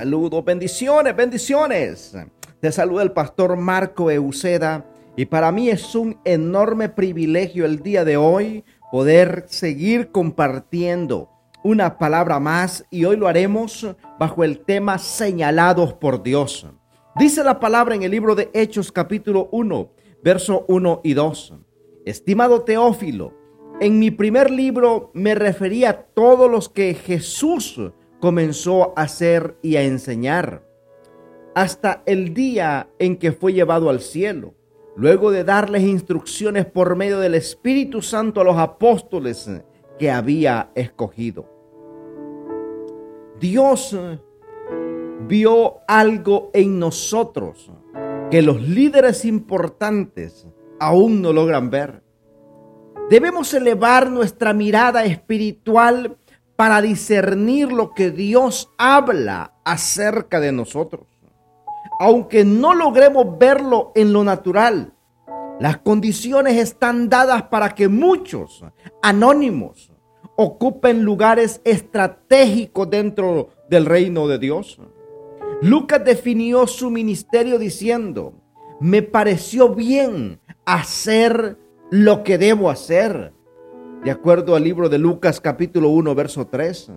Saludos, bendiciones, bendiciones. Te saluda el pastor Marco Euseda y para mí es un enorme privilegio el día de hoy poder seguir compartiendo una palabra más y hoy lo haremos bajo el tema señalados por Dios. Dice la palabra en el libro de Hechos capítulo 1, verso 1 y 2. Estimado Teófilo, en mi primer libro me refería a todos los que Jesús comenzó a hacer y a enseñar, hasta el día en que fue llevado al cielo, luego de darles instrucciones por medio del Espíritu Santo a los apóstoles que había escogido. Dios vio algo en nosotros que los líderes importantes aún no logran ver. Debemos elevar nuestra mirada espiritual para discernir lo que Dios habla acerca de nosotros. Aunque no logremos verlo en lo natural, las condiciones están dadas para que muchos anónimos ocupen lugares estratégicos dentro del reino de Dios. Lucas definió su ministerio diciendo, me pareció bien hacer lo que debo hacer de acuerdo al libro de Lucas capítulo 1, verso 3.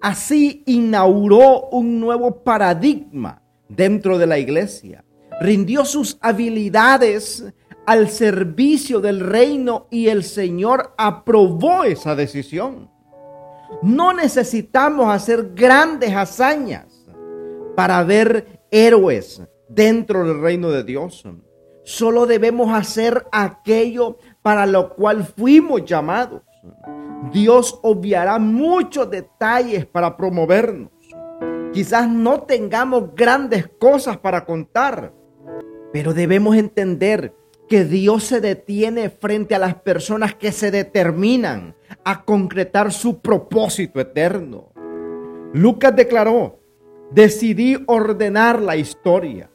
Así inauguró un nuevo paradigma dentro de la iglesia. Rindió sus habilidades al servicio del reino y el Señor aprobó esa decisión. No necesitamos hacer grandes hazañas para ver héroes dentro del reino de Dios. Solo debemos hacer aquello para lo cual fuimos llamados. Dios obviará muchos detalles para promovernos. Quizás no tengamos grandes cosas para contar, pero debemos entender que Dios se detiene frente a las personas que se determinan a concretar su propósito eterno. Lucas declaró, decidí ordenar la historia.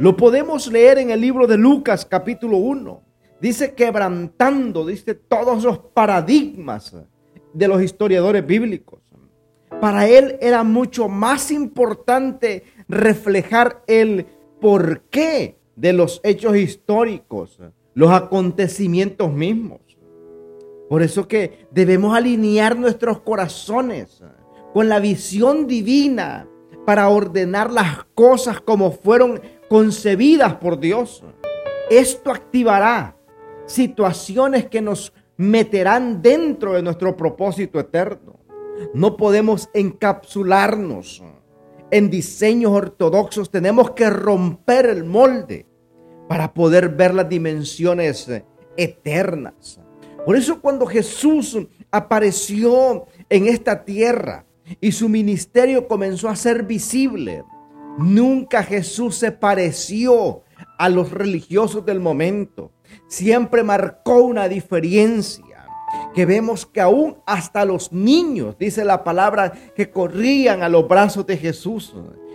Lo podemos leer en el libro de Lucas capítulo 1. Dice quebrantando, dice todos los paradigmas de los historiadores bíblicos. Para él era mucho más importante reflejar el porqué de los hechos históricos, los acontecimientos mismos. Por eso que debemos alinear nuestros corazones con la visión divina para ordenar las cosas como fueron concebidas por Dios. Esto activará situaciones que nos meterán dentro de nuestro propósito eterno. No podemos encapsularnos en diseños ortodoxos. Tenemos que romper el molde para poder ver las dimensiones eternas. Por eso cuando Jesús apareció en esta tierra y su ministerio comenzó a ser visible, nunca Jesús se pareció a los religiosos del momento siempre marcó una diferencia. Que vemos que aún hasta los niños, dice la palabra, que corrían a los brazos de Jesús.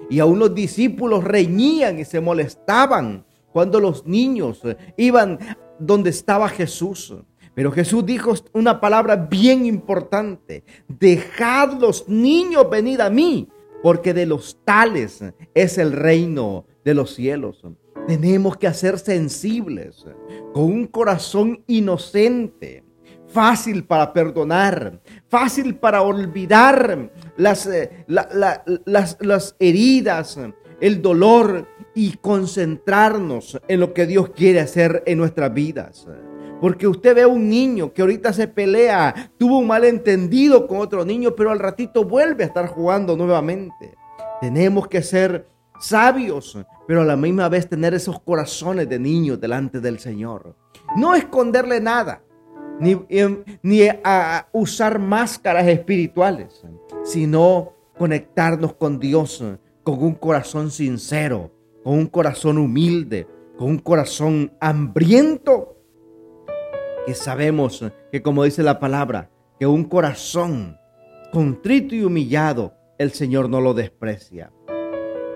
Y aún los discípulos reñían y se molestaban cuando los niños iban donde estaba Jesús. Pero Jesús dijo una palabra bien importante. Dejad los niños venir a mí, porque de los tales es el reino de los cielos. Tenemos que ser sensibles, con un corazón inocente, fácil para perdonar, fácil para olvidar las, eh, las, las heridas, el dolor y concentrarnos en lo que Dios quiere hacer en nuestras vidas. Porque usted ve a un niño que ahorita se pelea, tuvo un malentendido con otro niño, pero al ratito vuelve a estar jugando nuevamente. Tenemos que ser sabios, pero a la misma vez tener esos corazones de niños delante del Señor. No esconderle nada, ni, em, ni a usar máscaras espirituales, sino conectarnos con Dios con un corazón sincero, con un corazón humilde, con un corazón hambriento, que sabemos que como dice la palabra, que un corazón contrito y humillado, el Señor no lo desprecia.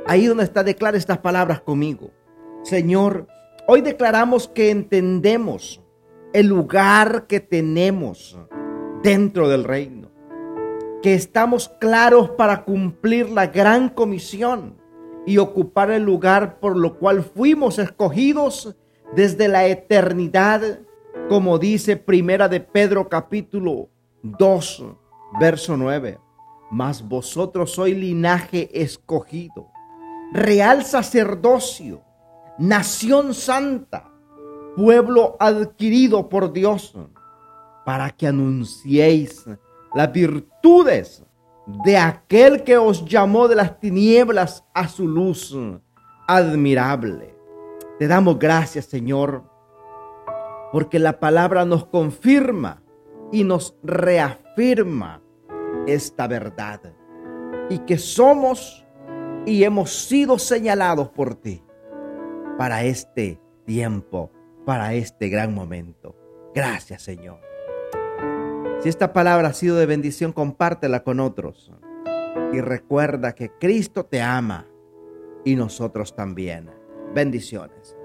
Ahí donde está, declara estas palabras conmigo. Señor, hoy declaramos que entendemos el lugar que tenemos dentro del reino. que estamos claros para cumplir la gran comisión y ocupar el lugar por lo cual fuimos escogidos desde la eternidad, como dice Primera de Pedro capítulo 2, verso 9. Mas vosotros sois linaje escogido, real sacerdocio, nación santa, pueblo adquirido por Dios, para que anunciéis las virtudes de aquel que os llamó de las tinieblas a su luz admirable. Te damos gracias, Señor, porque la palabra nos confirma y nos reafirma esta verdad y que somos y hemos sido señalados por ti para este tiempo, para este gran momento. Gracias, Señor. Si esta palabra ha sido de bendición, compártela con otros. Y recuerda que Cristo te ama y nosotros también. Bendiciones.